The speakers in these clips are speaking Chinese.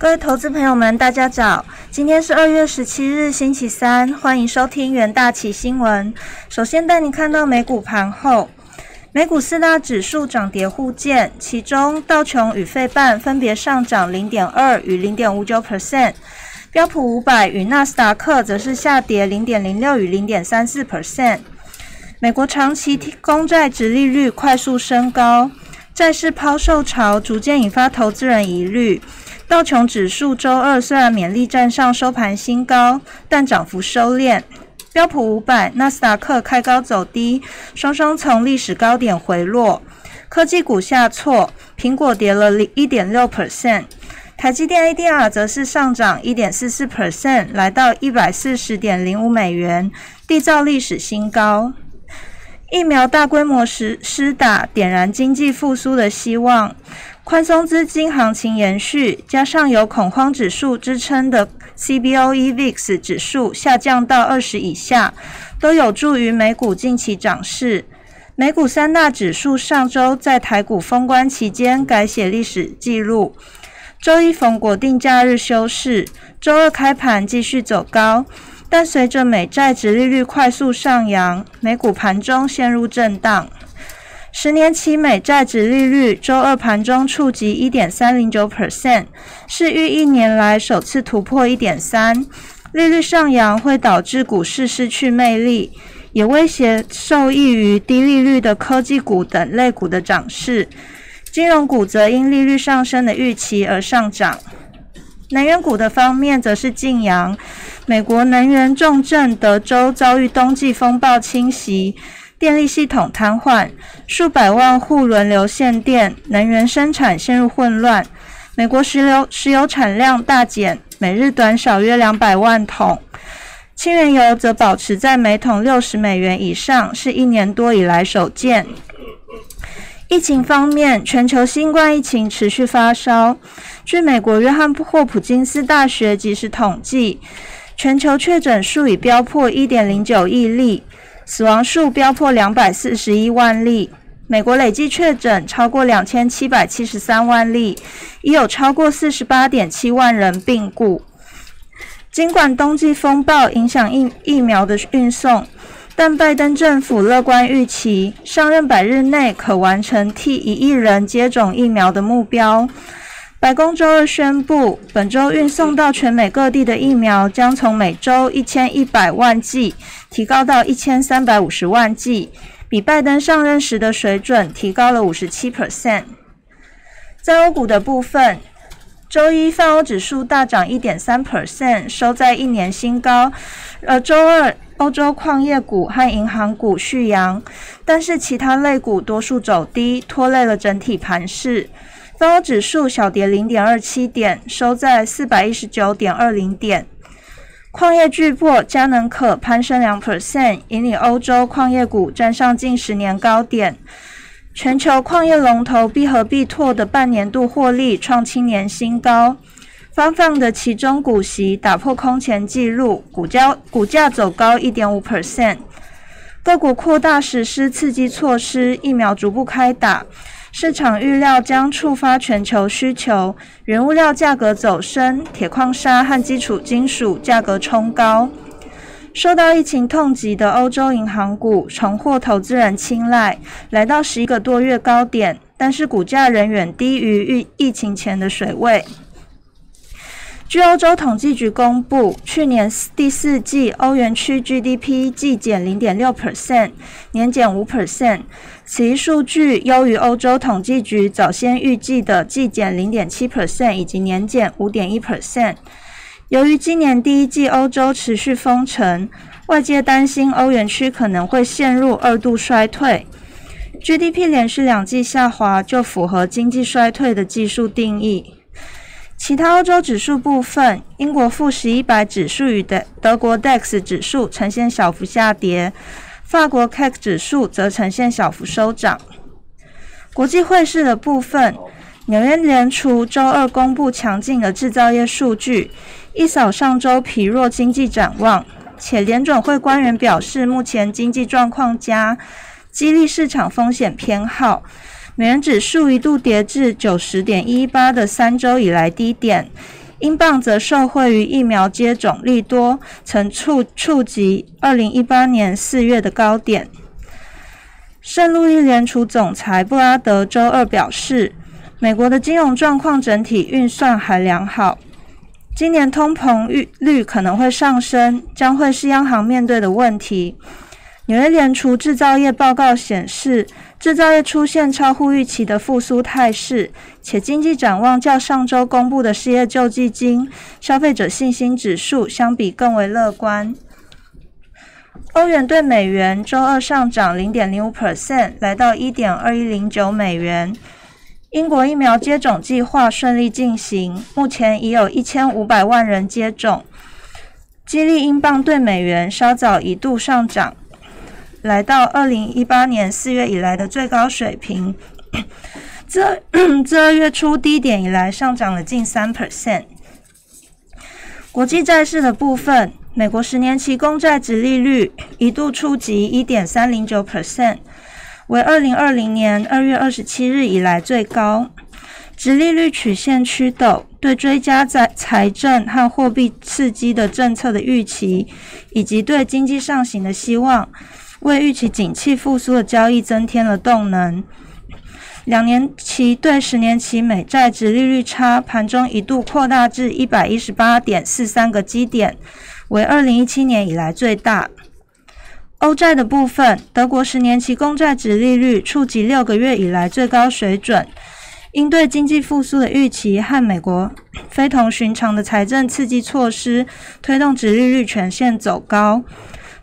各位投资朋友们，大家早！今天是二月十七日，星期三，欢迎收听元大旗新闻。首先带你看到美股盘后，美股四大指数涨跌互见，其中道琼与费半分别上涨零点二与零点五九 percent，标普五百与纳斯达克则是下跌零点零六与零点三四 percent。美国长期公债值利率快速升高，债市抛售潮逐渐引发投资人疑虑。道琼指数周二虽然勉力站上收盘新高，但涨幅收敛。标普五百、纳斯达克开高走低，双双从历史高点回落。科技股下挫，苹果跌了一点六 percent，台积电 ADR 则是上涨一点四四 percent，来到一百四十点零五美元，缔造历史新高。疫苗大规模施施打，点燃经济复苏的希望。宽松资金行情延续，加上有恐慌指数支撑的 CBOE VIX 指数下降到二十以下，都有助于美股近期涨势。美股三大指数上周在台股封关期间改写历史纪录，周一逢国定假日休市，周二开盘继续走高，但随着美债值利率快速上扬，美股盘中陷入震荡。十年期美债指利率周二盘中触及一点三零九 percent，是逾一年来首次突破一点三。利率上扬会导致股市失去魅力，也威胁受益于低利率的科技股等类股的涨势。金融股则因利率上升的预期而上涨。能源股的方面则是晋阳，美国能源重镇德州遭遇冬季风暴侵袭。电力系统瘫痪，数百万户轮流限电，能源生产陷入混乱。美国石油石油产量大减，每日短少约两百万桶。轻原油则保持在每桶六十美元以上，是一年多以来首见。疫情方面，全球新冠疫情持续发烧。据美国约翰霍普金斯大学即时统计，全球确诊数已飙破一点零九亿例。死亡数飙破两百四十一万例，美国累计确诊超过两千七百七十三万例，已有超过四十八点七万人病故。尽管冬季风暴影响疫疫苗的运送，但拜登政府乐观预期，上任百日内可完成替一亿人接种疫苗的目标。白宫周二宣布，本周运送到全美各地的疫苗将从每周一千一百万剂提高到一千三百五十万剂，比拜登上任时的水准提高了五十七 percent。在欧股的部分，周一泛欧指数大涨一点三 percent，收在一年新高。而周二，欧洲矿业股和银行股续扬，但是其他类股多数走低，拖累了整体盘势。泛欧指数小跌零点二七点，收在四百一十九点二零点。矿业巨擘佳能可攀升两 percent，引领欧洲矿业股站上近十年高点。全球矿业龙头必和必拓的半年度获利创七年新高。发放的其中股息打破空前纪录，股价股价走高一点五 percent。各国扩大实施刺激措施，疫苗逐步开打。市场预料将触发全球需求，原物料价格走升，铁矿砂和基础金属价格冲高。受到疫情痛击的欧洲银行股重获投资人青睐，来到十一个多月高点，但是股价仍远低于疫疫情前的水位。据欧洲统计局公布，去年第四季欧元区 GDP 季减零点六 percent，年减五 percent。此一数据优于欧洲统计局早先预计的季减零点七 percent 以及年减五点一 percent。由于今年第一季欧洲持续封城，外界担心欧元区可能会陷入二度衰退。GDP 连续两季下滑，就符合经济衰退的技术定义。其他欧洲指数部分，英国富时一百指数与德德国 DAX 指数呈现小幅下跌，法国 CAC 指数则呈现小幅收涨。国际汇市的部分，纽约联储周二公布强劲的制造业数据，一扫上周疲弱经济展望，且联准会官员表示，目前经济状况佳，激励市场风险偏好。美元指数一度跌至九十点一八的三周以来低点，英镑则受惠于疫苗接种利多，曾触触及二零一八年四月的高点。圣路易联储总裁布拉德周二表示，美国的金融状况整体运算还良好。今年通膨率率可能会上升，将会是央行面对的问题。纽约联储制造业报告显示，制造业出现超乎预期的复苏态势，且经济展望较上周公布的失业救济金、消费者信心指数相比更为乐观。欧元对美元周二上涨零点零五 percent，来到一点二一零九美元。英国疫苗接种计划顺利进行，目前已有一千五百万人接种，激励英镑对美元稍早一度上涨，来到二零一八年四月以来的最高水平。自自 二月初低点以来，上涨了近三 percent。国际债市的部分，美国十年期公债值利率一度触及一点三零九 percent。为二零二零年二月二十七日以来最高，直利率曲线趋陡，对追加在财政和货币刺激的政策的预期，以及对经济上行的希望，为预期景气复苏的交易增添了动能。两年期对十年期美债直利率差盘中一度扩大至一百一十八点四三个基点，为二零一七年以来最大。欧债的部分，德国十年期公债值利率触及六个月以来最高水准，应对经济复苏的预期和美国非同寻常的财政刺激措施，推动值利率全线走高。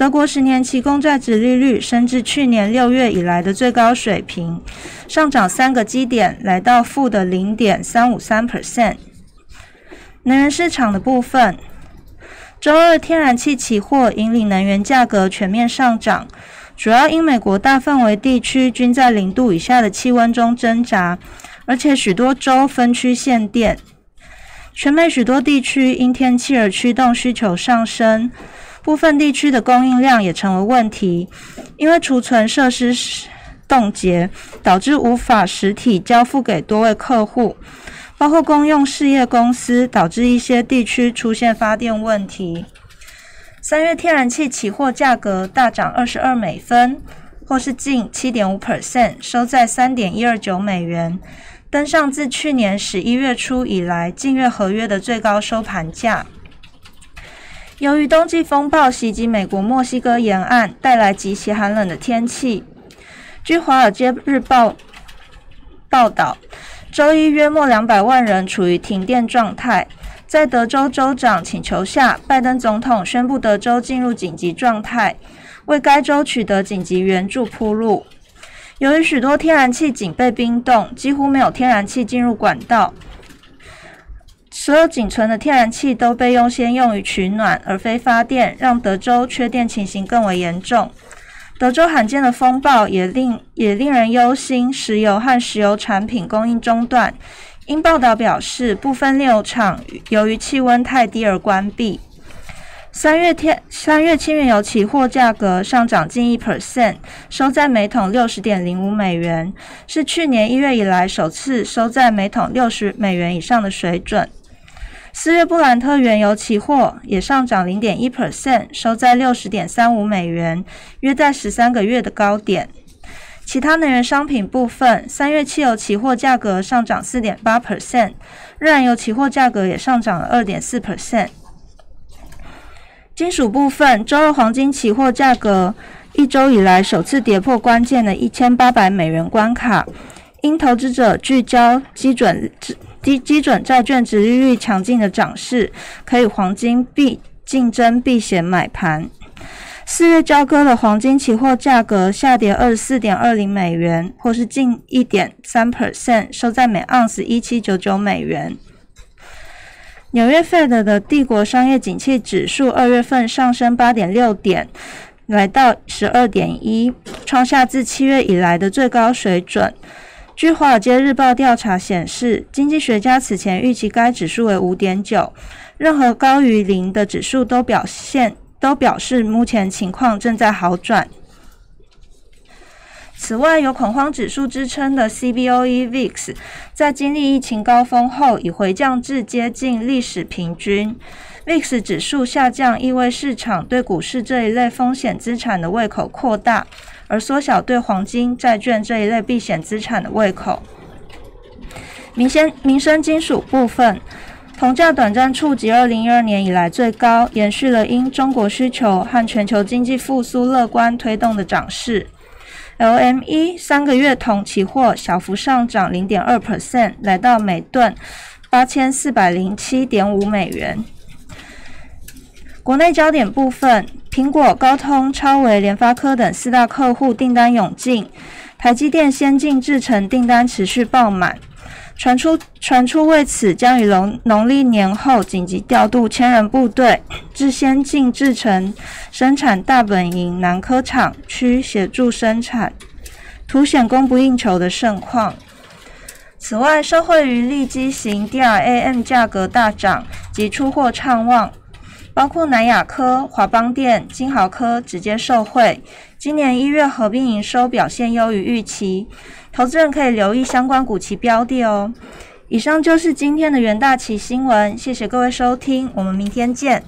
德国十年期公债值利率升至去年六月以来的最高水平，上涨三个基点，来到负的零点三五三 percent。能源市场的部分。周二，天然气期货引领能源价格全面上涨，主要因美国大范围地区均在零度以下的气温中挣扎，而且许多州分区限电。全美许多地区因天气而驱动需求上升，部分地区的供应量也成为问题，因为储存设施冻结，导致无法实体交付给多位客户。包括公用事业公司，导致一些地区出现发电问题。三月天然气期货价格大涨二十二美分，或是近七点五 percent，收在三点一二九美元，登上自去年十一月初以来近月合约的最高收盘价。由于冬季风暴袭击美国墨西哥沿岸，带来极其寒冷的天气。据《华尔街日报》报道。周一，约莫两百万人处于停电状态。在德州州长请求下，拜登总统宣布德州进入紧急状态，为该州取得紧急援助铺路。由于许多天然气井被冰冻，几乎没有天然气进入管道，所有仅存的天然气都被优先用于取暖，而非发电，让德州缺电情形更为严重。德州罕见的风暴也令也令人忧心，石油和石油产品供应中断。因报道表示，部分炼油厂由于气温太低而关闭。三月天三月轻原油期货价格上涨近一 percent，收在每桶六十点零五美元，是去年一月以来首次收在每桶六十美元以上的水准。四月布兰特原油期货也上涨零点一 percent，收在六十点三五美元，约在十三个月的高点。其他能源商品部分，三月汽油期货价格上涨四点八 percent，燃油期货价格也上涨了二点四 percent。金属部分，周二黄金期货价格一周以来首次跌破关键的一千八百美元关卡，因投资者聚焦基准。基基准债券值利率强劲的涨势，可以黄金避竞争避险买盘。四月交割的黄金期货价格下跌二十四点二零美元，或是近一点三 percent，收在每盎司一七九九美元。纽约 Fed 的帝国商业景气指数二月份上升八点六点，来到十二点一，创下自七月以来的最高水准。据《华尔街日报》调查显示，经济学家此前预期该指数为五点九，任何高于零的指数都表现都表示目前情况正在好转。此外，有恐慌指数支撑的 CBOE VIX 在经历疫情高峰后，已回降至接近历史平均。VIX 指数下降，意味市场对股市这一类风险资产的胃口扩大，而缩小对黄金、债券这一类避险资产的胃口。民生民生金属部分，铜价短暂触及二零一二年以来最高，延续了因中国需求和全球经济复苏乐观推动的涨势。LME 三个月铜期货小幅上涨零点二 percent，来到每吨八千四百零七点五美元。国内焦点部分，苹果、高通、超微、联发科等四大客户订单涌进，台积电先进制程订单持续爆满，传出传出为此将于农农历年后紧急调度千人部队 至先进制程生产大本营南科厂区协助生产，凸显供不应求的盛况。此外，受惠于利基型 DRAM 价格大涨及出货畅旺。包括南亚科、华邦电、金豪科直接受惠，今年一月合并营收表现优于预期，投资人可以留意相关股期标的哦。以上就是今天的元大旗新闻，谢谢各位收听，我们明天见。